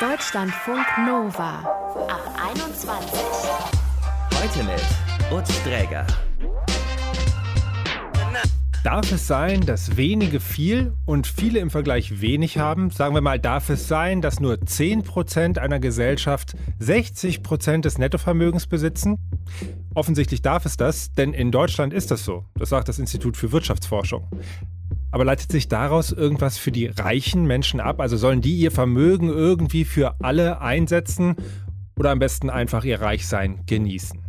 Deutschlandfunk Nova ab 21. Heute mit Utz Dräger. Darf es sein, dass wenige viel und viele im Vergleich wenig haben? Sagen wir mal, darf es sein, dass nur 10% einer Gesellschaft 60% des Nettovermögens besitzen? Offensichtlich darf es das, denn in Deutschland ist das so. Das sagt das Institut für Wirtschaftsforschung. Aber leitet sich daraus irgendwas für die reichen Menschen ab? Also sollen die ihr Vermögen irgendwie für alle einsetzen oder am besten einfach ihr Reichsein genießen?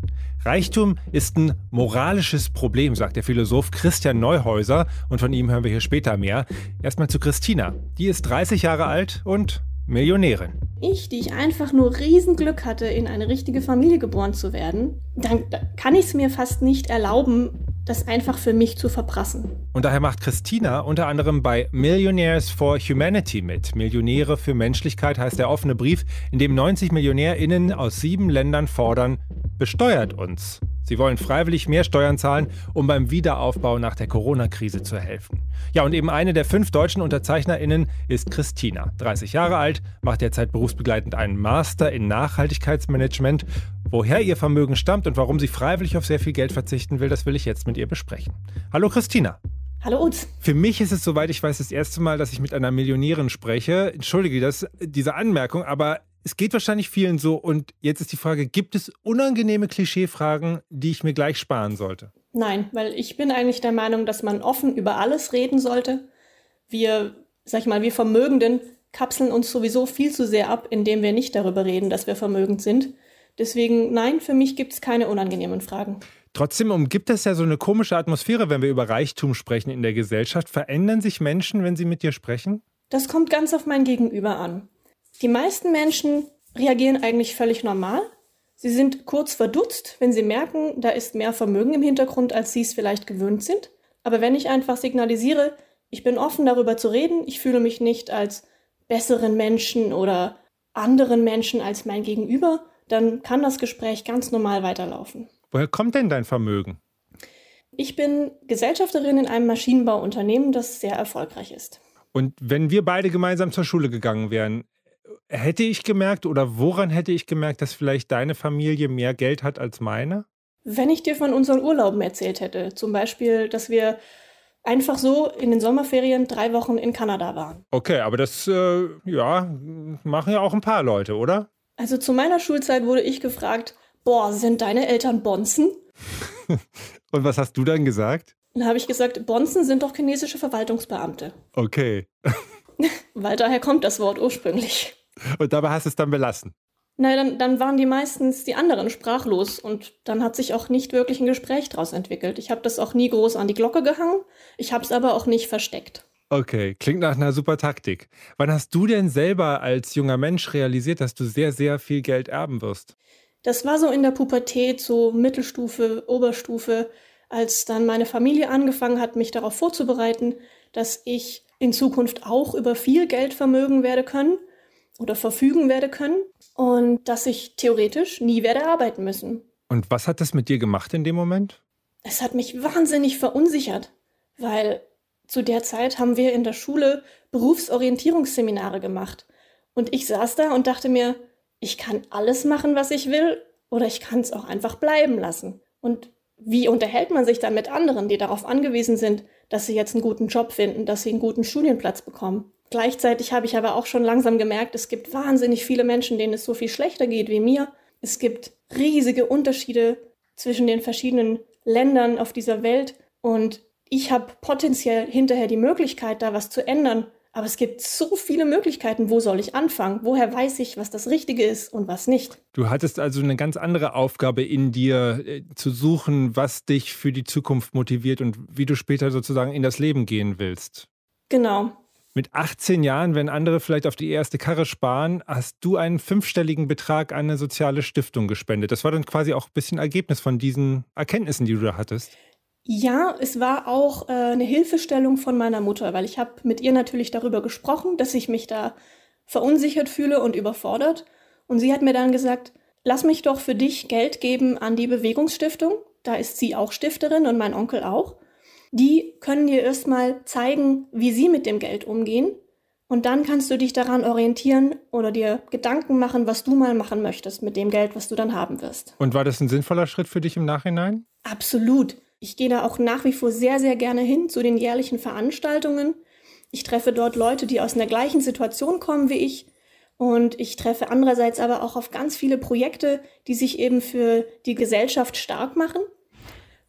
Reichtum ist ein moralisches Problem, sagt der Philosoph Christian Neuhäuser und von ihm hören wir hier später mehr. Erstmal zu Christina. Die ist 30 Jahre alt und Millionärin. Ich, die ich einfach nur Riesenglück hatte, in eine richtige Familie geboren zu werden, dann kann ich es mir fast nicht erlauben, das einfach für mich zu verprassen. Und daher macht Christina unter anderem bei Millionaires for Humanity mit. Millionäre für Menschlichkeit heißt der offene Brief, in dem 90 MillionärInnen aus sieben Ländern fordern, besteuert uns. Sie wollen freiwillig mehr Steuern zahlen, um beim Wiederaufbau nach der Corona-Krise zu helfen. Ja, und eben eine der fünf deutschen UnterzeichnerInnen ist Christina. 30 Jahre alt, macht derzeit berufsbegleitend einen Master in Nachhaltigkeitsmanagement. Woher ihr Vermögen stammt und warum sie freiwillig auf sehr viel Geld verzichten will, das will ich jetzt mit ihr besprechen. Hallo Christina. Hallo Utz. Für mich ist es, soweit ich weiß, das erste Mal, dass ich mit einer Millionärin spreche. Entschuldige das, diese Anmerkung, aber es geht wahrscheinlich vielen so. Und jetzt ist die Frage, gibt es unangenehme Klischeefragen, die ich mir gleich sparen sollte? Nein, weil ich bin eigentlich der Meinung, dass man offen über alles reden sollte. Wir, sag ich mal, wir Vermögenden kapseln uns sowieso viel zu sehr ab, indem wir nicht darüber reden, dass wir vermögend sind. Deswegen, nein, für mich gibt es keine unangenehmen Fragen. Trotzdem umgibt es ja so eine komische Atmosphäre, wenn wir über Reichtum sprechen in der Gesellschaft. Verändern sich Menschen, wenn sie mit dir sprechen? Das kommt ganz auf mein Gegenüber an. Die meisten Menschen reagieren eigentlich völlig normal. Sie sind kurz verdutzt, wenn sie merken, da ist mehr Vermögen im Hintergrund, als sie es vielleicht gewöhnt sind. Aber wenn ich einfach signalisiere, ich bin offen darüber zu reden, ich fühle mich nicht als besseren Menschen oder anderen Menschen als mein Gegenüber, dann kann das Gespräch ganz normal weiterlaufen. Woher kommt denn dein Vermögen? Ich bin Gesellschafterin in einem Maschinenbauunternehmen, das sehr erfolgreich ist. Und wenn wir beide gemeinsam zur Schule gegangen wären, hätte ich gemerkt oder woran hätte ich gemerkt, dass vielleicht deine Familie mehr Geld hat als meine? Wenn ich dir von unseren Urlauben erzählt hätte, zum Beispiel, dass wir einfach so in den Sommerferien drei Wochen in Kanada waren. Okay, aber das, äh, ja, machen ja auch ein paar Leute, oder? Also zu meiner Schulzeit wurde ich gefragt, boah, sind deine Eltern Bonzen? Und was hast du dann gesagt? Dann habe ich gesagt, Bonzen sind doch chinesische Verwaltungsbeamte. Okay. Weil daher kommt das Wort ursprünglich. Und dabei hast du es dann belassen. Nein, dann, dann waren die meistens die anderen sprachlos und dann hat sich auch nicht wirklich ein Gespräch daraus entwickelt. Ich habe das auch nie groß an die Glocke gehangen, ich habe es aber auch nicht versteckt. Okay, klingt nach einer super Taktik. Wann hast du denn selber als junger Mensch realisiert, dass du sehr, sehr viel Geld erben wirst? Das war so in der Pubertät, so Mittelstufe, Oberstufe, als dann meine Familie angefangen hat, mich darauf vorzubereiten, dass ich in Zukunft auch über viel Geld vermögen werde können oder verfügen werde können und dass ich theoretisch nie werde arbeiten müssen. Und was hat das mit dir gemacht in dem Moment? Es hat mich wahnsinnig verunsichert, weil zu der Zeit haben wir in der Schule Berufsorientierungsseminare gemacht. Und ich saß da und dachte mir, ich kann alles machen, was ich will, oder ich kann es auch einfach bleiben lassen. Und wie unterhält man sich dann mit anderen, die darauf angewiesen sind, dass sie jetzt einen guten Job finden, dass sie einen guten Studienplatz bekommen? Gleichzeitig habe ich aber auch schon langsam gemerkt, es gibt wahnsinnig viele Menschen, denen es so viel schlechter geht wie mir. Es gibt riesige Unterschiede zwischen den verschiedenen Ländern auf dieser Welt und ich habe potenziell hinterher die Möglichkeit, da was zu ändern. Aber es gibt so viele Möglichkeiten. Wo soll ich anfangen? Woher weiß ich, was das Richtige ist und was nicht? Du hattest also eine ganz andere Aufgabe in dir, äh, zu suchen, was dich für die Zukunft motiviert und wie du später sozusagen in das Leben gehen willst. Genau. Mit 18 Jahren, wenn andere vielleicht auf die erste Karre sparen, hast du einen fünfstelligen Betrag an eine soziale Stiftung gespendet. Das war dann quasi auch ein bisschen Ergebnis von diesen Erkenntnissen, die du da hattest. Ja, es war auch äh, eine Hilfestellung von meiner Mutter, weil ich habe mit ihr natürlich darüber gesprochen, dass ich mich da verunsichert fühle und überfordert. Und sie hat mir dann gesagt, lass mich doch für dich Geld geben an die Bewegungsstiftung. Da ist sie auch Stifterin und mein Onkel auch die können dir erstmal zeigen, wie sie mit dem Geld umgehen. Und dann kannst du dich daran orientieren oder dir Gedanken machen, was du mal machen möchtest mit dem Geld, was du dann haben wirst. Und war das ein sinnvoller Schritt für dich im Nachhinein? Absolut. Ich gehe da auch nach wie vor sehr, sehr gerne hin zu den jährlichen Veranstaltungen. Ich treffe dort Leute, die aus einer gleichen Situation kommen wie ich. Und ich treffe andererseits aber auch auf ganz viele Projekte, die sich eben für die Gesellschaft stark machen.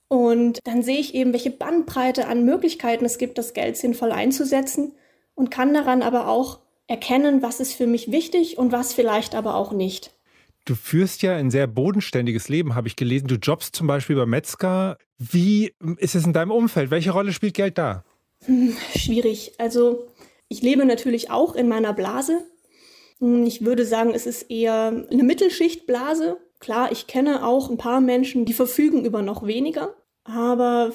Und dann sehe ich eben, welche Bandbreite an Möglichkeiten es gibt, das Geld sinnvoll einzusetzen und kann daran aber auch erkennen, was ist für mich wichtig und was vielleicht aber auch nicht. Du führst ja ein sehr bodenständiges Leben, habe ich gelesen. Du jobbst zum Beispiel bei Metzger. Wie ist es in deinem Umfeld? Welche Rolle spielt Geld da? Hm, schwierig. Also ich lebe natürlich auch in meiner Blase. Hm, ich würde sagen, es ist eher eine Mittelschichtblase. Klar, ich kenne auch ein paar Menschen, die verfügen über noch weniger. Aber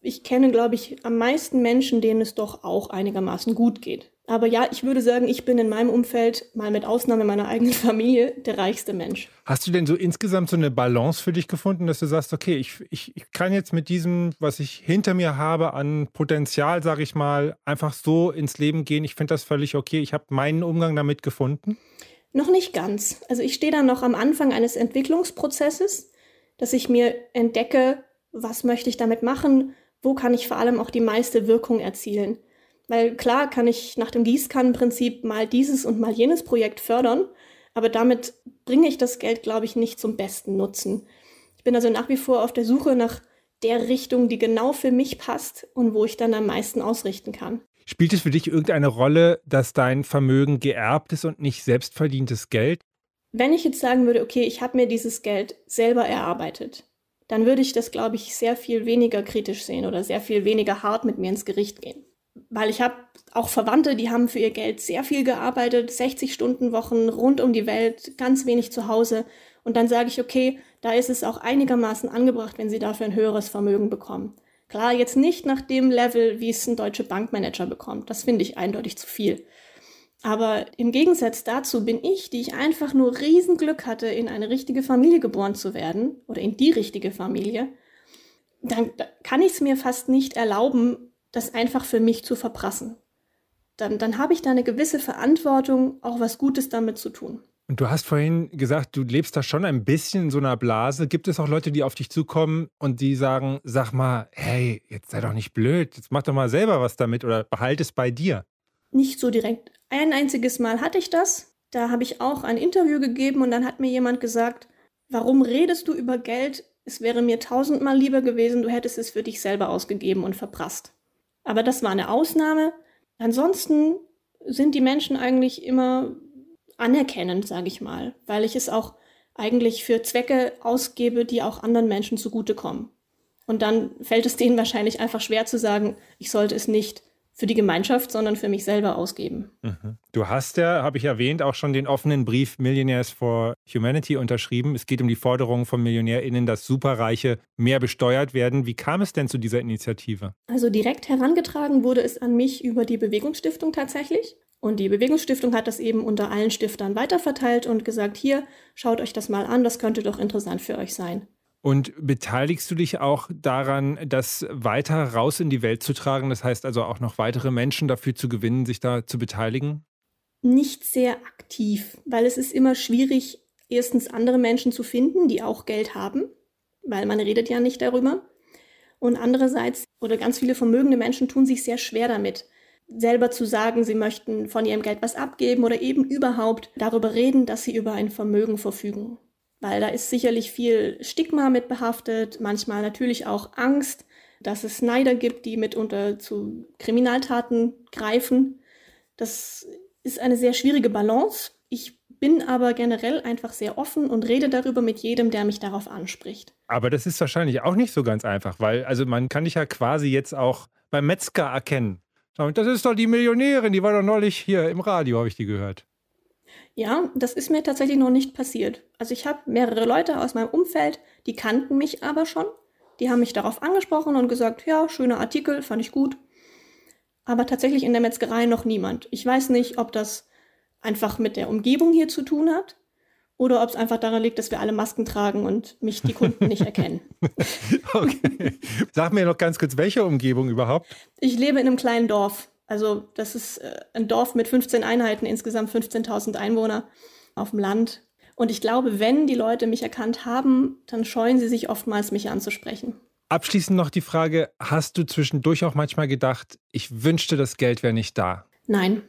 ich kenne, glaube ich, am meisten Menschen, denen es doch auch einigermaßen gut geht. Aber ja, ich würde sagen, ich bin in meinem Umfeld, mal mit Ausnahme meiner eigenen Familie, der reichste Mensch. Hast du denn so insgesamt so eine Balance für dich gefunden, dass du sagst, okay, ich, ich, ich kann jetzt mit diesem, was ich hinter mir habe an Potenzial, sage ich mal, einfach so ins Leben gehen? Ich finde das völlig okay. Ich habe meinen Umgang damit gefunden. Noch nicht ganz. Also ich stehe da noch am Anfang eines Entwicklungsprozesses, dass ich mir entdecke, was möchte ich damit machen, wo kann ich vor allem auch die meiste Wirkung erzielen. Weil klar kann ich nach dem Gießkannenprinzip mal dieses und mal jenes Projekt fördern, aber damit bringe ich das Geld, glaube ich, nicht zum besten Nutzen. Ich bin also nach wie vor auf der Suche nach der Richtung, die genau für mich passt und wo ich dann am meisten ausrichten kann. Spielt es für dich irgendeine Rolle, dass dein Vermögen geerbt ist und nicht selbstverdientes Geld? Wenn ich jetzt sagen würde, okay, ich habe mir dieses Geld selber erarbeitet, dann würde ich das, glaube ich, sehr viel weniger kritisch sehen oder sehr viel weniger hart mit mir ins Gericht gehen. Weil ich habe auch Verwandte, die haben für ihr Geld sehr viel gearbeitet, 60 Stunden Wochen rund um die Welt, ganz wenig zu Hause. Und dann sage ich, okay, da ist es auch einigermaßen angebracht, wenn sie dafür ein höheres Vermögen bekommen. Klar, jetzt nicht nach dem Level, wie es ein deutscher Bankmanager bekommt. Das finde ich eindeutig zu viel. Aber im Gegensatz dazu bin ich, die ich einfach nur Riesenglück hatte, in eine richtige Familie geboren zu werden oder in die richtige Familie, dann kann ich es mir fast nicht erlauben, das einfach für mich zu verprassen. Dann, dann habe ich da eine gewisse Verantwortung, auch was Gutes damit zu tun. Und du hast vorhin gesagt, du lebst da schon ein bisschen in so einer Blase. Gibt es auch Leute, die auf dich zukommen und die sagen, sag mal, hey, jetzt sei doch nicht blöd, jetzt mach doch mal selber was damit oder behalte es bei dir? Nicht so direkt. Ein einziges Mal hatte ich das. Da habe ich auch ein Interview gegeben und dann hat mir jemand gesagt, warum redest du über Geld? Es wäre mir tausendmal lieber gewesen, du hättest es für dich selber ausgegeben und verprasst. Aber das war eine Ausnahme. Ansonsten sind die Menschen eigentlich immer anerkennend, sage ich mal, weil ich es auch eigentlich für Zwecke ausgebe, die auch anderen Menschen zugutekommen. Und dann fällt es denen wahrscheinlich einfach schwer zu sagen, ich sollte es nicht für die Gemeinschaft, sondern für mich selber ausgeben. Mhm. Du hast ja, habe ich erwähnt, auch schon den offenen Brief Millionaires for Humanity unterschrieben. Es geht um die Forderung von MillionärInnen, dass Superreiche mehr besteuert werden. Wie kam es denn zu dieser Initiative? Also direkt herangetragen wurde es an mich über die Bewegungsstiftung tatsächlich. Und die Bewegungsstiftung hat das eben unter allen Stiftern weiterverteilt und gesagt, hier, schaut euch das mal an, das könnte doch interessant für euch sein. Und beteiligst du dich auch daran, das weiter raus in die Welt zu tragen? Das heißt also auch noch weitere Menschen dafür zu gewinnen, sich da zu beteiligen? Nicht sehr aktiv, weil es ist immer schwierig, erstens andere Menschen zu finden, die auch Geld haben, weil man redet ja nicht darüber. Und andererseits, oder ganz viele vermögende Menschen tun sich sehr schwer damit, selber zu sagen, sie möchten von ihrem Geld was abgeben oder eben überhaupt darüber reden, dass sie über ein Vermögen verfügen weil da ist sicherlich viel Stigma mit behaftet, manchmal natürlich auch Angst, dass es Neider gibt, die mitunter zu Kriminaltaten greifen. Das ist eine sehr schwierige Balance. Ich bin aber generell einfach sehr offen und rede darüber mit jedem, der mich darauf anspricht. Aber das ist wahrscheinlich auch nicht so ganz einfach, weil also man kann dich ja quasi jetzt auch beim Metzger erkennen. Das ist doch die Millionärin, die war doch neulich hier im Radio, habe ich die gehört. Ja, das ist mir tatsächlich noch nicht passiert. Also ich habe mehrere Leute aus meinem Umfeld, die kannten mich aber schon. Die haben mich darauf angesprochen und gesagt, ja, schöner Artikel, fand ich gut. Aber tatsächlich in der Metzgerei noch niemand. Ich weiß nicht, ob das einfach mit der Umgebung hier zu tun hat oder ob es einfach daran liegt, dass wir alle Masken tragen und mich die Kunden nicht erkennen. okay. Sag mir noch ganz kurz, welche Umgebung überhaupt? Ich lebe in einem kleinen Dorf Also das ist äh, ein Dorf mit 15 Einheiten, insgesamt 15.000 Einwohner auf dem Land. Und ich glaube, wenn die Leute mich erkannt haben, dann scheuen sie sich oftmals, mich anzusprechen. Abschließend noch die Frage, hast du zwischendurch auch manchmal gedacht, ich wünschte, das Geld wäre nicht da? Nein,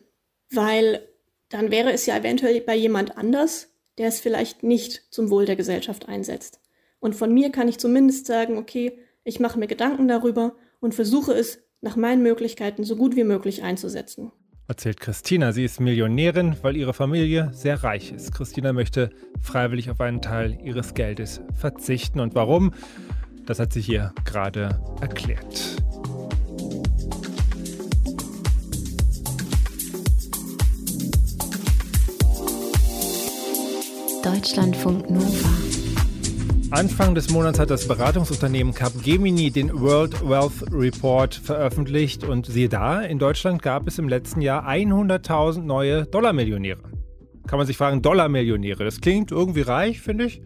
weil dann wäre es ja eventuell bei jemand anders, der es vielleicht nicht zum Wohl der Gesellschaft einsetzt. Und von mir kann ich zumindest sagen, okay, ich mache mir Gedanken darüber und versuche es nach meinen Möglichkeiten so gut wie möglich einzusetzen. Erzählt Christina, sie ist Millionärin, weil ihre Familie sehr reich ist. Christina möchte freiwillig auf einen Teil ihres Geldes verzichten. Und warum? Das hat sie hier gerade erklärt. Deutschlandfunk Nova. Anfang des Monats hat das Beratungsunternehmen Capgemini den World Wealth Report veröffentlicht und siehe da, in Deutschland gab es im letzten Jahr 100.000 neue Dollarmillionäre. Kann man sich fragen, Dollarmillionäre, das klingt irgendwie reich, finde ich.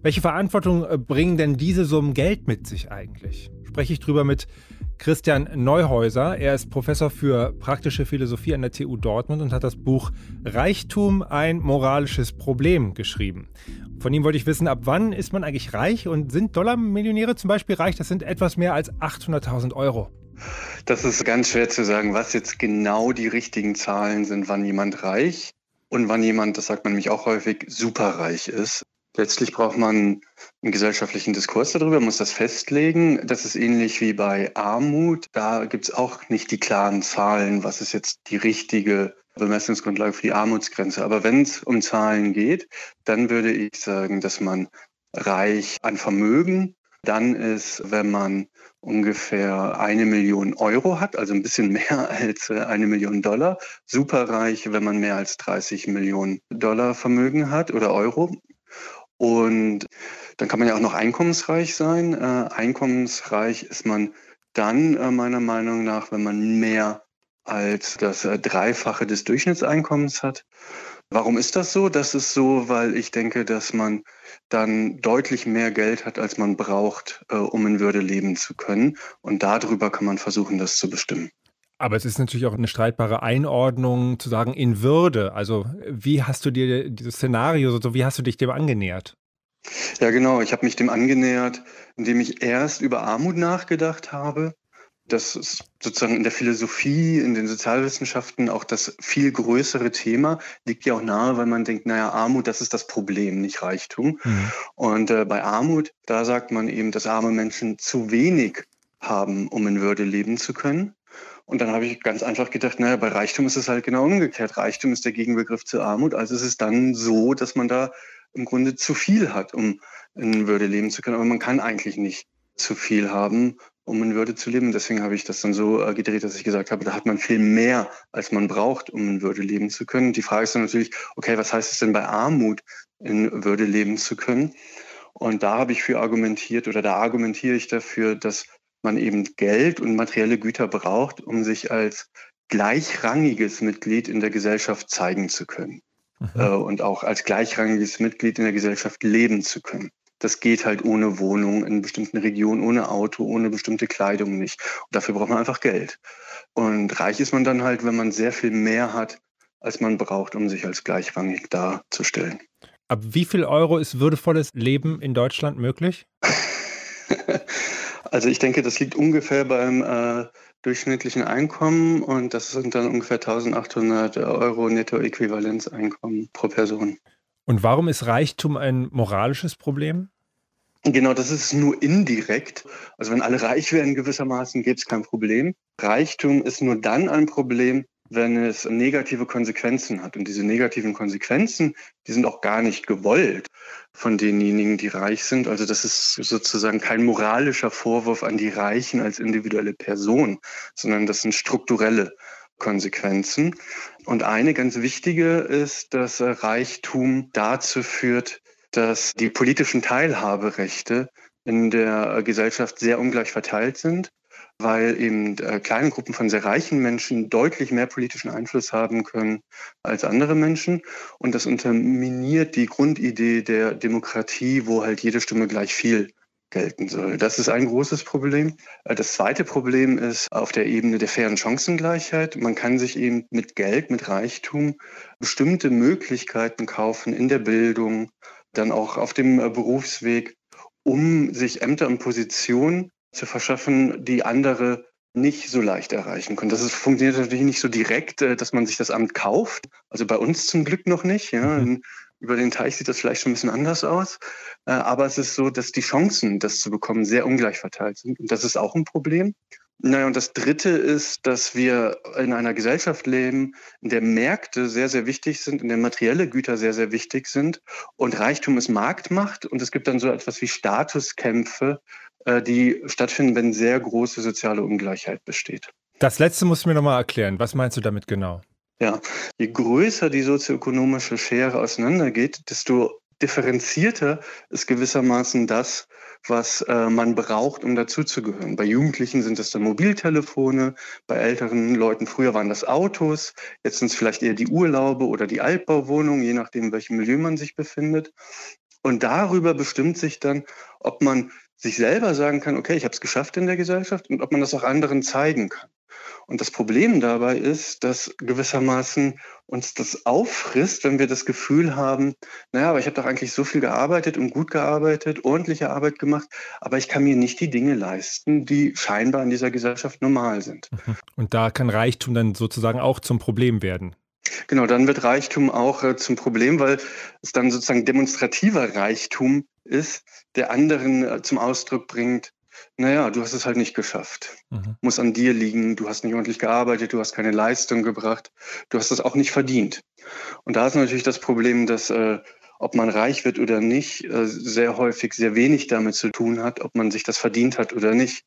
Welche Verantwortung äh, bringen denn diese Summen Geld mit sich eigentlich? Spreche ich drüber mit Christian Neuhäuser. Er ist Professor für praktische Philosophie an der TU Dortmund und hat das Buch Reichtum ein moralisches Problem geschrieben. Von ihm wollte ich wissen, ab wann ist man eigentlich reich und sind Dollarmillionäre zum Beispiel reich? Das sind etwas mehr als 800.000 Euro. Das ist ganz schwer zu sagen, was jetzt genau die richtigen Zahlen sind, wann jemand reich und wann jemand, das sagt man nämlich auch häufig, superreich ist. Letztlich braucht man einen gesellschaftlichen Diskurs darüber, muss das festlegen. Das ist ähnlich wie bei Armut. Da gibt es auch nicht die klaren Zahlen, was ist jetzt die richtige Bemessungsgrundlage für die Armutsgrenze. Aber wenn es um Zahlen geht, dann würde ich sagen, dass man reich an Vermögen dann ist, wenn man ungefähr eine Million Euro hat, also ein bisschen mehr als äh, eine Million Dollar. Superreich, wenn man mehr als 30 Millionen Dollar Vermögen hat oder Euro. Und dann kann man ja auch noch einkommensreich sein. Äh, einkommensreich ist man dann äh, meiner Meinung nach, wenn man mehr als das äh, Dreifache des Durchschnittseinkommens hat. Warum ist das so? Das ist so, weil ich denke, dass man dann deutlich mehr Geld hat, als man braucht, äh, um in Würde leben zu können. Und darüber kann man versuchen, das zu bestimmen. Aber es ist natürlich auch eine streitbare Einordnung zu sagen in Würde. Also wie hast du dir dieses Szenario, so wie hast du dich dem angenähert? Ja, genau. Ich habe mich dem angenähert, indem ich erst über Armut nachgedacht habe. Das ist sozusagen in der Philosophie, in den Sozialwissenschaften auch das viel größere Thema. Liegt ja auch nahe, weil man denkt, naja, Armut, das ist das Problem, nicht Reichtum. Mhm. Und äh, bei Armut, da sagt man eben, dass arme Menschen zu wenig haben, um in Würde leben zu können. Und dann habe ich ganz einfach gedacht, naja, bei Reichtum ist es halt genau umgekehrt. Reichtum ist der Gegenbegriff zu Armut. Also ist es dann so, dass man da im Grunde zu viel hat, um in Würde leben zu können. Aber man kann eigentlich nicht zu viel haben, um in Würde zu leben. Deswegen habe ich das dann so äh, gedreht, dass ich gesagt habe, da hat man viel mehr, als man braucht, um in Würde leben zu können. Die Frage ist dann natürlich, okay, was heißt es denn bei Armut, in Würde leben zu können? Und da habe ich für argumentiert oder da argumentiere ich dafür, dass man eben Geld und materielle Güter braucht, um sich als gleichrangiges Mitglied in der Gesellschaft zeigen zu können mhm. äh, und auch als gleichrangiges Mitglied in der Gesellschaft leben zu können. Das geht halt ohne Wohnung in bestimmten Regionen, ohne Auto, ohne bestimmte Kleidung nicht. Und dafür braucht man einfach Geld. Und reich ist man dann halt, wenn man sehr viel mehr hat, als man braucht, um sich als gleichrangig darzustellen. Ab wie viel Euro ist würdevolles Leben in Deutschland möglich? Also ich denke, das liegt ungefähr beim äh, durchschnittlichen Einkommen und das sind dann ungefähr 1800 Euro Nettoäquivalenzeinkommen pro Person. Und warum ist Reichtum ein moralisches Problem? Genau, das ist nur indirekt. Also wenn alle reich wären gewissermaßen, gäbe es kein Problem. Reichtum ist nur dann ein Problem, wenn es negative Konsequenzen hat. Und diese negativen Konsequenzen, die sind auch gar nicht gewollt von denjenigen, die reich sind. Also das ist sozusagen kein moralischer Vorwurf an die Reichen als individuelle Person, sondern das sind strukturelle Konsequenzen. Und eine ganz wichtige ist, dass Reichtum dazu führt, dass die politischen Teilhaberechte in der Gesellschaft sehr ungleich verteilt sind weil eben äh, kleine Gruppen von sehr reichen Menschen deutlich mehr politischen Einfluss haben können als andere Menschen. Und das unterminiert die Grundidee der Demokratie, wo halt jede Stimme gleich viel gelten soll. Das ist ein großes Problem. Äh, das zweite Problem ist auf der Ebene der fairen Chancengleichheit. Man kann sich eben mit Geld, mit Reichtum bestimmte Möglichkeiten kaufen in der Bildung, dann auch auf dem äh, Berufsweg, um sich Ämter und Positionen zu verschaffen, die andere nicht so leicht erreichen können. Das ist, funktioniert natürlich nicht so direkt, äh, dass man sich das Amt kauft. Also bei uns zum Glück noch nicht. Ja. Mhm. Über den Teich sieht das vielleicht schon ein bisschen anders aus. Äh, aber es ist so, dass die Chancen, das zu bekommen, sehr ungleich verteilt sind. Und das ist auch ein Problem. Naja, und das Dritte ist, dass wir in einer Gesellschaft leben, in der Märkte sehr, sehr wichtig sind, in der materielle Güter sehr, sehr wichtig sind und Reichtum ist Marktmacht und es gibt dann so etwas wie Statuskämpfe, äh, die stattfinden, wenn sehr große soziale Ungleichheit besteht. Das letzte musst du mir nochmal erklären. Was meinst du damit genau? Ja, je größer die sozioökonomische Schere auseinandergeht, desto differenzierter ist gewissermaßen das, was äh, man braucht, um dazuzugehören. Bei Jugendlichen sind es dann Mobiltelefone, bei älteren Leuten früher waren das Autos, jetzt sind es vielleicht eher die Urlaube oder die Altbauwohnungen, je nachdem, in welchem Milieu man sich befindet. Und darüber bestimmt sich dann, ob man sich selber sagen kann, okay, ich habe es geschafft in der Gesellschaft und ob man das auch anderen zeigen kann. Und das Problem dabei ist, dass gewissermaßen uns das auffrisst, wenn wir das Gefühl haben, naja, aber ich habe doch eigentlich so viel gearbeitet und gut gearbeitet, ordentliche Arbeit gemacht, aber ich kann mir nicht die Dinge leisten, die scheinbar in dieser Gesellschaft normal sind. Mhm. Und da kann Reichtum dann sozusagen auch zum Problem werden. Genau, dann wird Reichtum auch äh, zum Problem, weil es dann sozusagen demonstrativer Reichtum ist, der anderen äh, zum Ausdruck bringt, naja, du hast es halt nicht geschafft. Mhm. Muss an dir liegen, du hast nicht ordentlich gearbeitet, du hast keine Leistung gebracht, du hast es auch nicht verdient. Und da ist natürlich das Problem, dass äh, ob man reich wird oder nicht, äh, sehr häufig sehr wenig damit zu tun hat, ob man sich das verdient hat oder nicht.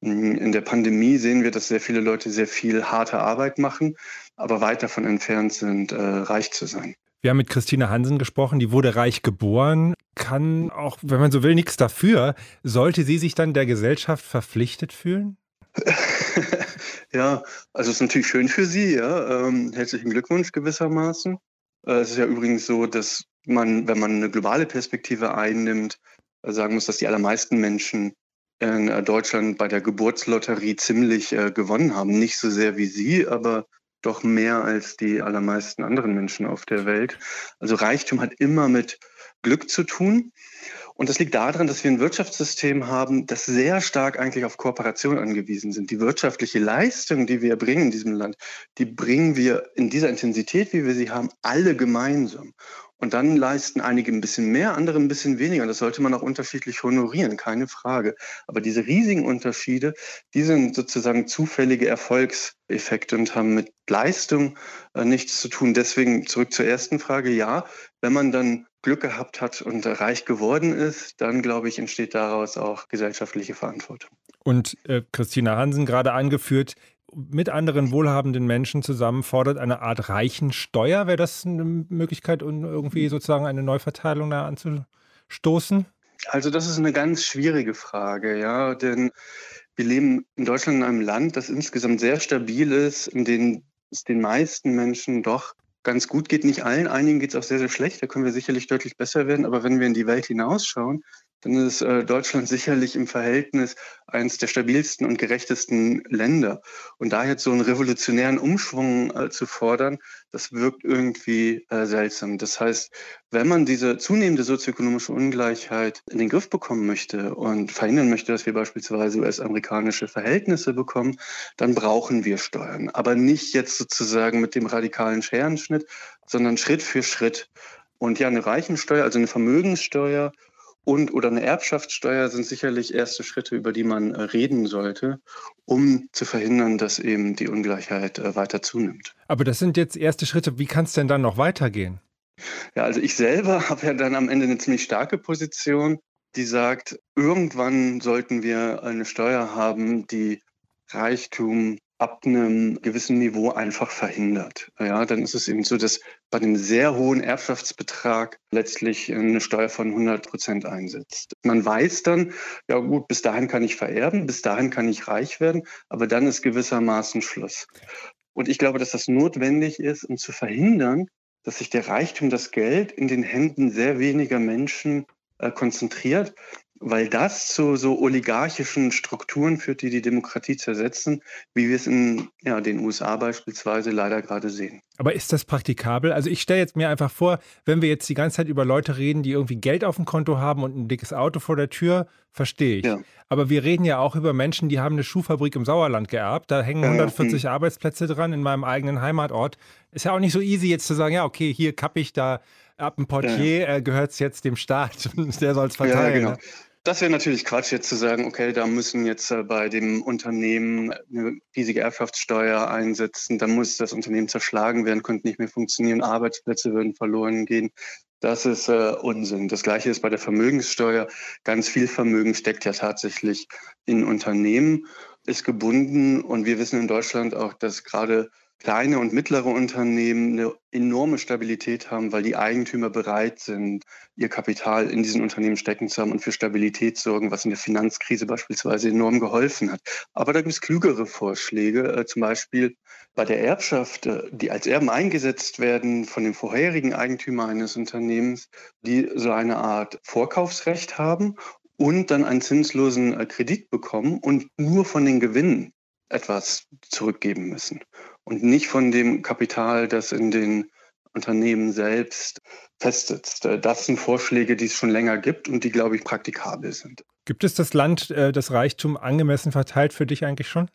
In der Pandemie sehen wir, dass sehr viele Leute sehr viel harte Arbeit machen, aber weit davon entfernt sind, äh, reich zu sein. Wir haben mit Christine Hansen gesprochen, die wurde reich geboren, kann auch, wenn man so will, nichts dafür. Sollte sie sich dann der Gesellschaft verpflichtet fühlen? ja, also es ist natürlich schön für sie, ja. Ähm, herzlichen Glückwunsch gewissermaßen. Äh, es ist ja übrigens so, dass man, wenn man eine globale Perspektive einnimmt, äh, sagen muss, dass die allermeisten Menschen in äh, Deutschland bei der Geburtslotterie ziemlich äh, gewonnen haben. Nicht so sehr wie sie, aber doch mehr als die allermeisten anderen Menschen auf der Welt. Also Reichtum hat immer mit Glück zu tun. Und das liegt daran, dass wir ein Wirtschaftssystem haben, das sehr stark eigentlich auf Kooperation angewiesen sind. Die wirtschaftliche Leistung, die wir bringen in diesem Land, die bringen wir in dieser Intensität, wie wir sie haben, alle gemeinsam. Und dann leisten einige ein bisschen mehr, andere ein bisschen weniger. Das sollte man auch unterschiedlich honorieren, keine Frage. Aber diese riesigen Unterschiede, die sind sozusagen zufällige Erfolgseffekte und haben mit Leistung äh, nichts zu tun. Deswegen zurück zur ersten Frage. Ja, wenn man dann Glück gehabt hat und reich geworden ist, dann glaube ich, entsteht daraus auch gesellschaftliche Verantwortung. Und äh, Christina Hansen gerade angeführt, mit anderen wohlhabenden Menschen zusammen fordert eine Art Reichensteuer. Wäre das eine Möglichkeit, um irgendwie sozusagen eine Neuverteilung da anzustoßen? Also das ist eine ganz schwierige Frage, ja, denn wir leben in Deutschland in einem Land, das insgesamt sehr stabil ist, in dem es den meisten Menschen doch ganz gut geht. Nicht allen, einigen geht es auch sehr, sehr schlecht. Da können wir sicherlich deutlich besser werden. Aber wenn wir in die Welt hinausschauen, dann ist äh, Deutschland sicherlich im Verhältnis eines der stabilsten und gerechtesten Länder. Und da jetzt so einen revolutionären Umschwung äh, zu fordern, das wirkt irgendwie äh, seltsam. Das heißt, wenn man diese zunehmende sozioökonomische Ungleichheit in den Griff bekommen möchte und verhindern möchte, dass wir beispielsweise US-amerikanische Verhältnisse bekommen, dann brauchen wir Steuern. Aber nicht jetzt sozusagen mit dem radikalen Scherenschnitt, sondern Schritt für Schritt. Und ja, eine Reichensteuer, also eine Vermögenssteuer, und oder eine Erbschaftssteuer sind sicherlich erste Schritte, über die man äh, reden sollte, um zu verhindern, dass eben die Ungleichheit äh, weiter zunimmt. Aber das sind jetzt erste Schritte. Wie kann es denn dann noch weitergehen? Ja, also ich selber habe ja dann am Ende eine ziemlich starke Position, die sagt, irgendwann sollten wir eine Steuer haben, die Reichtum ab einem gewissen Niveau einfach verhindert. Ja, dann ist es eben so, dass bei einem sehr hohen Erbschaftsbetrag letztlich eine Steuer von 100 Prozent einsetzt. Man weiß dann, ja gut, bis dahin kann ich vererben, bis dahin kann ich reich werden, aber dann ist gewissermaßen Schluss. Und ich glaube, dass das notwendig ist, um zu verhindern, dass sich der Reichtum, das Geld in den Händen sehr weniger Menschen äh, konzentriert weil das zu so oligarchischen Strukturen führt, die die Demokratie zersetzen, wie wir es in ja, den USA beispielsweise leider gerade sehen. Aber ist das praktikabel? Also ich stelle jetzt mir einfach vor, wenn wir jetzt die ganze Zeit über Leute reden, die irgendwie Geld auf dem Konto haben und ein dickes Auto vor der Tür, verstehe ich. Ja. Aber wir reden ja auch über Menschen, die haben eine Schuhfabrik im Sauerland geerbt. Da hängen 140 ja, Arbeitsplätze dran in meinem eigenen Heimatort. Ist ja auch nicht so easy jetzt zu sagen, ja, okay, hier kappe ich da ab ein Portier, äh, gehört es jetzt dem Staat. Der soll es verteilen. Ja, genau. Das wäre natürlich Quatsch, jetzt zu sagen, okay, da müssen jetzt äh, bei dem Unternehmen eine riesige Erbschaftssteuer einsetzen, dann muss das Unternehmen zerschlagen werden, könnte nicht mehr funktionieren, Arbeitsplätze würden verloren gehen. Das ist äh, Unsinn. Das gleiche ist bei der Vermögenssteuer. Ganz viel Vermögen steckt ja tatsächlich in Unternehmen, ist gebunden und wir wissen in Deutschland auch, dass gerade kleine und mittlere Unternehmen eine enorme Stabilität haben, weil die Eigentümer bereit sind, ihr Kapital in diesen Unternehmen stecken zu haben und für Stabilität sorgen, was in der Finanzkrise beispielsweise enorm geholfen hat. Aber da gibt es klügere Vorschläge, äh, zum Beispiel bei der Erbschaft, äh, die als Erben eingesetzt werden von dem vorherigen Eigentümer eines Unternehmens, die so eine Art Vorkaufsrecht haben und dann einen zinslosen äh, Kredit bekommen und nur von den Gewinnen etwas zurückgeben müssen und nicht von dem Kapital, das in den Unternehmen selbst festsitzt. Das sind Vorschläge, die es schon länger gibt und die, glaube ich, praktikabel sind. Gibt es das Land, äh, das Reichtum angemessen verteilt für dich eigentlich schon?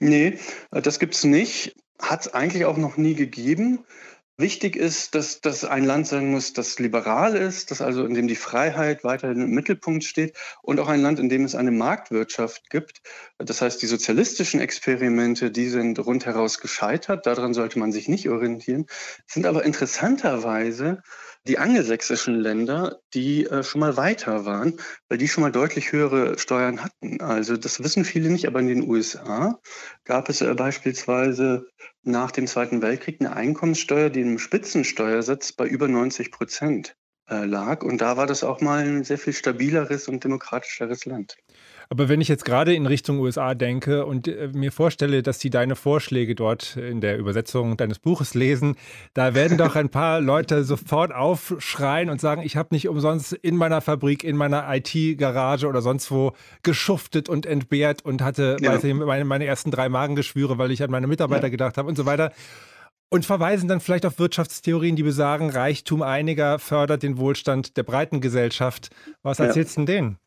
Nee, äh, das gibt es nicht. Hat es eigentlich auch noch nie gegeben. Wichtig ist, dass das ein Land sein muss, das liberal ist, das also in dem die Freiheit weiterhin im Mittelpunkt steht und auch ein Land, in dem es eine Marktwirtschaft gibt. Das heißt, die sozialistischen Experimente, die sind rundheraus gescheitert. Daran sollte man sich nicht orientieren. sind aber interessanterweise die angelsächsischen Länder, die äh, schon mal weiter waren, weil die schon mal deutlich höhere Steuern hatten. Also das wissen viele nicht, aber in den USA gab es äh, beispielsweise nach dem Zweiten Weltkrieg eine Einkommenssteuer, die im Spitzensteuersatz bei über 90 Prozent äh, lag. Und da war das auch mal ein sehr viel stabileres und demokratischeres Land. Aber wenn ich jetzt gerade in Richtung USA denke und äh, mir vorstelle, dass sie deine Vorschläge dort in der Übersetzung deines Buches lesen, da werden doch ein paar Leute sofort aufschreien und sagen, ich habe nicht umsonst in meiner Fabrik, in meiner IT-Garage oder sonst wo geschuftet und entbehrt und hatte ja. weiß ich, meine, meine ersten drei Magengeschwüre, weil ich an meine Mitarbeiter ja. gedacht habe und so weiter. Und verweisen dann vielleicht auf Wirtschaftstheorien, die besagen, Reichtum einiger fördert den Wohlstand der breiten Gesellschaft. Was erzählst du ja. denn denen?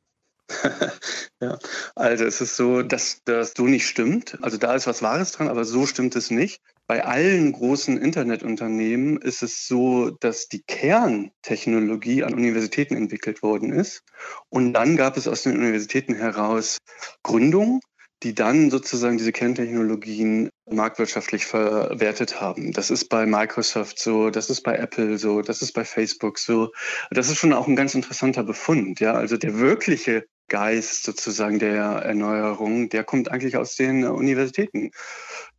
ja, also es ist so, dass das so nicht stimmt. Also da ist was Wahres dran, aber so stimmt es nicht. Bei allen großen Internetunternehmen ist es so, dass die Kerntechnologie an Universitäten entwickelt worden ist. Und dann gab es aus den Universitäten heraus Gründungen, die dann sozusagen diese Kerntechnologien marktwirtschaftlich verwertet haben. Das ist bei Microsoft so, das ist bei Apple so, das ist bei Facebook so. Das ist schon auch ein ganz interessanter Befund. Ja, also der wirkliche Geist sozusagen der Erneuerung, der kommt eigentlich aus den Universitäten.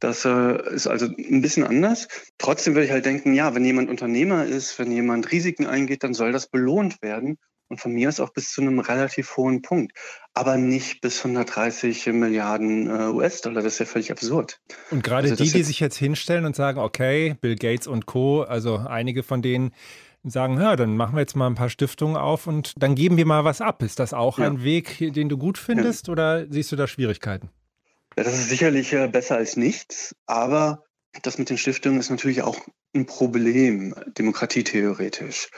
Das äh, ist also ein bisschen anders. Trotzdem würde ich halt denken, ja, wenn jemand Unternehmer ist, wenn jemand Risiken eingeht, dann soll das belohnt werden. Und von mir aus auch bis zu einem relativ hohen Punkt. Aber nicht bis 130 Milliarden äh, US-Dollar. Das ist ja völlig absurd. Und gerade also die, die sich jetzt hinstellen und sagen, okay, Bill Gates und Co., also einige von denen, sagen, ja, dann machen wir jetzt mal ein paar Stiftungen auf und dann geben wir mal was ab. Ist das auch ja. ein Weg, den du gut findest ja. oder siehst du da Schwierigkeiten? Ja, das ist sicherlich äh, besser als nichts, aber das mit den Stiftungen ist natürlich auch ein Problem, demokratietheoretisch.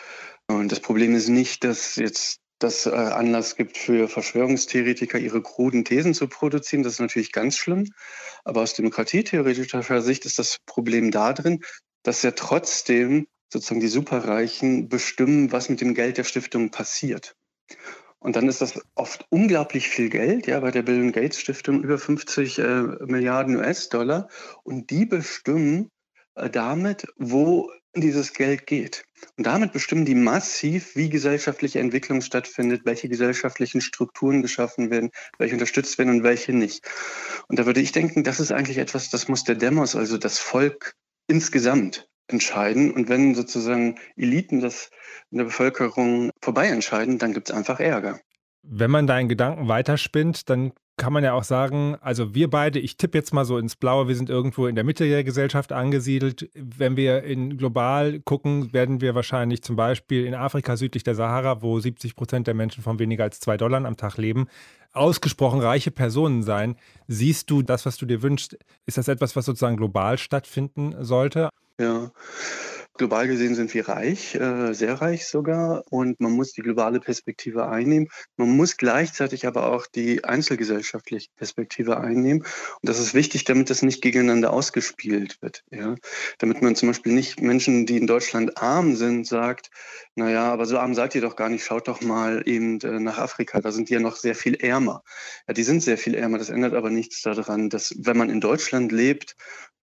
Und das Problem ist nicht, dass jetzt das äh, Anlass gibt für Verschwörungstheoretiker, ihre kruden Thesen zu produzieren. Das ist natürlich ganz schlimm. Aber aus demokratietheoretischer Sicht ist das Problem darin, dass ja trotzdem sozusagen die Superreichen bestimmen, was mit dem Geld der Stiftung passiert. Und dann ist das oft unglaublich viel Geld, ja, bei der Bill Gates Stiftung über 50 äh, Milliarden US-Dollar. Und die bestimmen äh, damit, wo dieses Geld geht. Und damit bestimmen die massiv, wie gesellschaftliche Entwicklung stattfindet, welche gesellschaftlichen Strukturen geschaffen werden, welche unterstützt werden und welche nicht. Und da würde ich denken, das ist eigentlich etwas, das muss der Demos, also das Volk insgesamt entscheiden. Und wenn sozusagen Eliten das in der Bevölkerung vorbei entscheiden, dann gibt es einfach Ärger. Wenn man deinen Gedanken weiterspinnt, dann kann man ja auch sagen, also wir beide, ich tippe jetzt mal so ins Blaue, wir sind irgendwo in der Mitte der Gesellschaft angesiedelt. Wenn wir in global gucken, werden wir wahrscheinlich zum Beispiel in Afrika südlich der Sahara, wo 70 Prozent der Menschen von weniger als zwei Dollar am Tag leben, ausgesprochen reiche Personen sein. Siehst du das, was du dir wünschst? Ist das etwas, was sozusagen global stattfinden sollte? Ja. Global gesehen sind wir reich, äh, sehr reich sogar, und man muss die globale Perspektive einnehmen. Man muss gleichzeitig aber auch die einzelgesellschaftliche Perspektive einnehmen. Und das ist wichtig, damit das nicht gegeneinander ausgespielt wird. Ja? Damit man zum Beispiel nicht Menschen, die in Deutschland arm sind, sagt, naja, aber so arm seid ihr doch gar nicht, schaut doch mal eben äh, nach Afrika, da sind die ja noch sehr viel ärmer. Ja, die sind sehr viel ärmer, das ändert aber nichts daran, dass wenn man in Deutschland lebt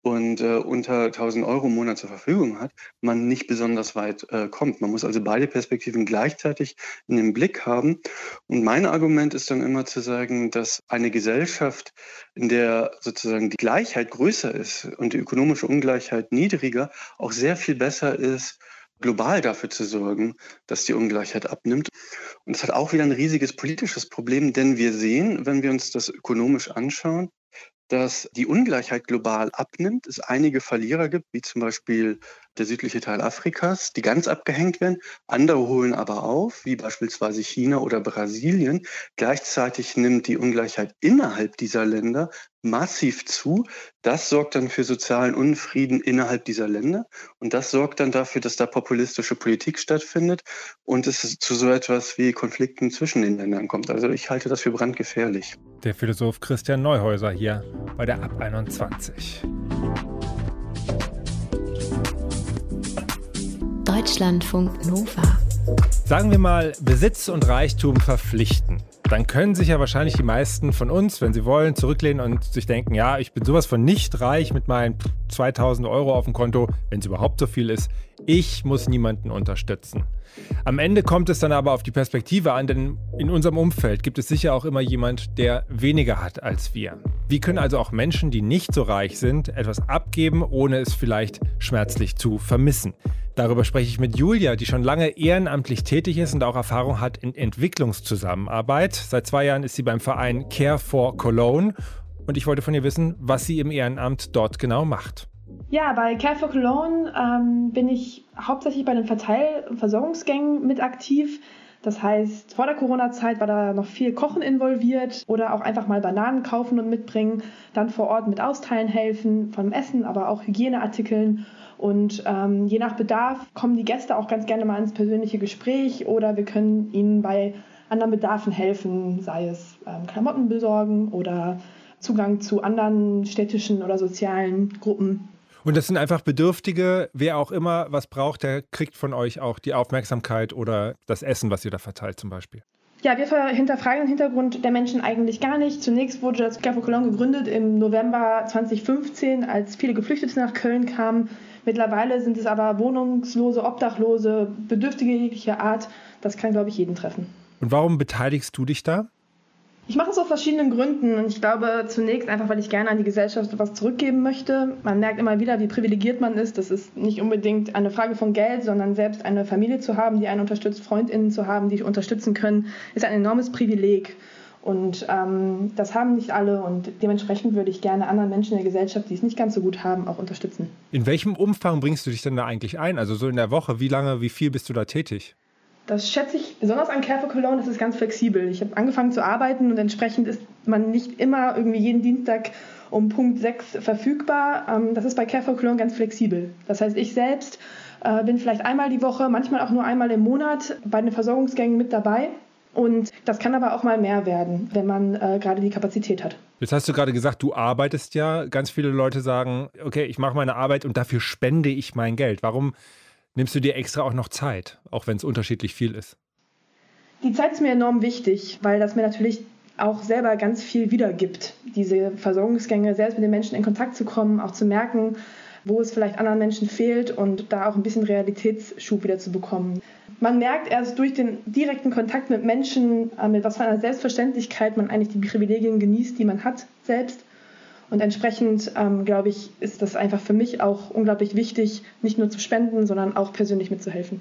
und äh, unter 1000 Euro im Monat zur Verfügung hat, man nicht besonders weit äh, kommt. Man muss also beide Perspektiven gleichzeitig in den Blick haben. Und mein Argument ist dann immer zu sagen, dass eine Gesellschaft, in der sozusagen die Gleichheit größer ist und die ökonomische Ungleichheit niedriger, auch sehr viel besser ist, global dafür zu sorgen, dass die Ungleichheit abnimmt. Und das hat auch wieder ein riesiges politisches Problem, denn wir sehen, wenn wir uns das ökonomisch anschauen, dass die Ungleichheit global abnimmt, es einige Verlierer gibt, wie zum Beispiel der südliche Teil Afrikas, die ganz abgehängt werden. Andere holen aber auf, wie beispielsweise China oder Brasilien. Gleichzeitig nimmt die Ungleichheit innerhalb dieser Länder massiv zu. Das sorgt dann für sozialen Unfrieden innerhalb dieser Länder. Und das sorgt dann dafür, dass da populistische Politik stattfindet und es zu so etwas wie Konflikten zwischen den Ländern kommt. Also ich halte das für brandgefährlich. Der Philosoph Christian Neuhäuser hier bei der Ab 21. Deutschlandfunk Nova. Sagen wir mal, Besitz und Reichtum verpflichten. Dann können sich ja wahrscheinlich die meisten von uns, wenn sie wollen, zurücklehnen und sich denken, ja, ich bin sowas von nicht reich mit meinen 2000 Euro auf dem Konto, wenn es überhaupt so viel ist. Ich muss niemanden unterstützen. Am Ende kommt es dann aber auf die Perspektive an, denn in unserem Umfeld gibt es sicher auch immer jemand, der weniger hat als wir. Wie können also auch Menschen, die nicht so reich sind, etwas abgeben, ohne es vielleicht schmerzlich zu vermissen? Darüber spreche ich mit Julia, die schon lange ehrenamtlich tätig ist und auch Erfahrung hat in Entwicklungszusammenarbeit. Seit zwei Jahren ist sie beim Verein Care for Cologne und ich wollte von ihr wissen, was sie im Ehrenamt dort genau macht. Ja, bei Care for Cologne ähm, bin ich hauptsächlich bei den Verteil- und Versorgungsgängen mit aktiv. Das heißt, vor der Corona-Zeit war da noch viel Kochen involviert oder auch einfach mal Bananen kaufen und mitbringen, dann vor Ort mit austeilen helfen, von Essen, aber auch Hygieneartikeln und ähm, je nach Bedarf kommen die Gäste auch ganz gerne mal ins persönliche Gespräch oder wir können ihnen bei anderen Bedarfen helfen, sei es ähm, Klamotten besorgen oder Zugang zu anderen städtischen oder sozialen Gruppen. Und das sind einfach Bedürftige, wer auch immer was braucht, der kriegt von euch auch die Aufmerksamkeit oder das Essen, was ihr da verteilt zum Beispiel. Ja, wir hinterfragen den Hintergrund der Menschen eigentlich gar nicht. Zunächst wurde das Café Cologne gegründet im November 2015, als viele Geflüchtete nach Köln kamen. Mittlerweile sind es aber Wohnungslose, Obdachlose, Bedürftige jeglicher Art. Das kann, glaube ich, jeden treffen. Und warum beteiligst du dich da? Ich mache es aus verschiedenen Gründen und ich glaube zunächst einfach, weil ich gerne an die Gesellschaft etwas zurückgeben möchte. Man merkt immer wieder, wie privilegiert man ist. Das ist nicht unbedingt eine Frage von Geld, sondern selbst eine Familie zu haben, die einen unterstützt, Freundinnen zu haben, die unterstützen können, ist ein enormes Privileg. Und ähm, das haben nicht alle und dementsprechend würde ich gerne anderen Menschen in der Gesellschaft, die es nicht ganz so gut haben, auch unterstützen. In welchem Umfang bringst du dich denn da eigentlich ein? Also so in der Woche, wie lange, wie viel bist du da tätig? Das schätze ich besonders an Care for Cologne, das ist ganz flexibel. Ich habe angefangen zu arbeiten und entsprechend ist man nicht immer irgendwie jeden Dienstag um Punkt 6 verfügbar. Ähm, das ist bei Care for Cologne ganz flexibel. Das heißt, ich selbst äh, bin vielleicht einmal die Woche, manchmal auch nur einmal im Monat bei den Versorgungsgängen mit dabei und das kann aber auch mal mehr werden, wenn man äh, gerade die Kapazität hat. Jetzt hast du gerade gesagt, du arbeitest ja. Ganz viele Leute sagen, okay, ich mache meine Arbeit und dafür spende ich mein Geld. Warum nimmst du dir extra auch noch Zeit, auch wenn es unterschiedlich viel ist? Die Zeit ist mir enorm wichtig, weil das mir natürlich auch selber ganz viel wiedergibt. Diese Versorgungsgänge, selbst mit den Menschen in Kontakt zu kommen, auch zu merken, wo es vielleicht anderen Menschen fehlt und da auch ein bisschen Realitätsschub wieder zu bekommen. Man merkt erst durch den direkten Kontakt mit Menschen, äh, mit was für einer Selbstverständlichkeit man eigentlich die Privilegien genießt, die man hat selbst. Und entsprechend, ähm, glaube ich, ist das einfach für mich auch unglaublich wichtig, nicht nur zu spenden, sondern auch persönlich mitzuhelfen.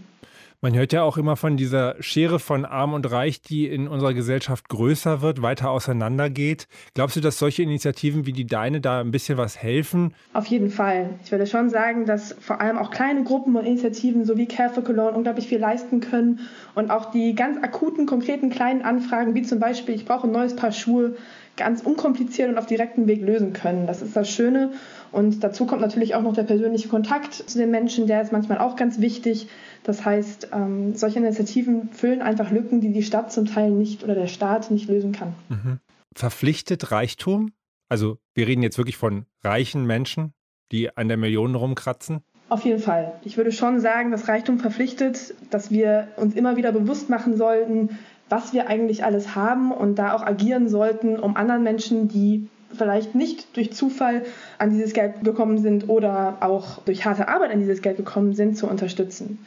Man hört ja auch immer von dieser Schere von Arm und Reich, die in unserer Gesellschaft größer wird, weiter auseinandergeht. Glaubst du, dass solche Initiativen wie die deine da ein bisschen was helfen? Auf jeden Fall. Ich würde schon sagen, dass vor allem auch kleine Gruppen und Initiativen so wie Care for Cologne unglaublich viel leisten können und auch die ganz akuten, konkreten kleinen Anfragen, wie zum Beispiel, ich brauche ein neues Paar Schuhe, ganz unkompliziert und auf direktem Weg lösen können. Das ist das Schöne. Und dazu kommt natürlich auch noch der persönliche Kontakt zu den Menschen, der ist manchmal auch ganz wichtig. Das heißt, ähm, solche Initiativen füllen einfach Lücken, die die Stadt zum Teil nicht oder der Staat nicht lösen kann. Mhm. Verpflichtet Reichtum? Also wir reden jetzt wirklich von reichen Menschen, die an der Million rumkratzen? Auf jeden Fall. Ich würde schon sagen, dass Reichtum verpflichtet, dass wir uns immer wieder bewusst machen sollten, was wir eigentlich alles haben und da auch agieren sollten, um anderen Menschen, die vielleicht nicht durch Zufall an dieses Geld gekommen sind oder auch durch harte Arbeit an dieses Geld gekommen sind, zu unterstützen.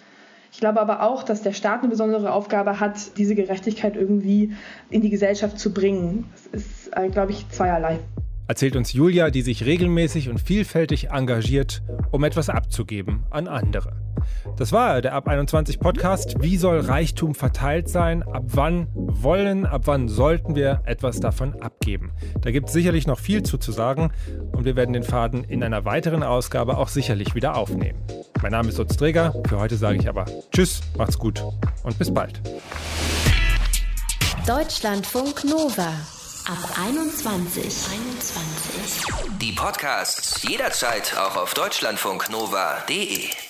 Ich glaube aber auch, dass der Staat eine besondere Aufgabe hat, diese Gerechtigkeit irgendwie in die Gesellschaft zu bringen. Das ist, äh, glaube ich, zweierlei erzählt uns Julia, die sich regelmäßig und vielfältig engagiert, um etwas abzugeben an andere. Das war der Ab 21 Podcast. Wie soll Reichtum verteilt sein? Ab wann wollen, ab wann sollten wir etwas davon abgeben? Da gibt es sicherlich noch viel zu, zu sagen und wir werden den Faden in einer weiteren Ausgabe auch sicherlich wieder aufnehmen. Mein Name ist Utz Träger. Für heute sage ich aber Tschüss, macht's gut und bis bald. Deutschlandfunk Nova ab 21. 21. Die Podcasts jederzeit auch auf deutschlandfunknova.de.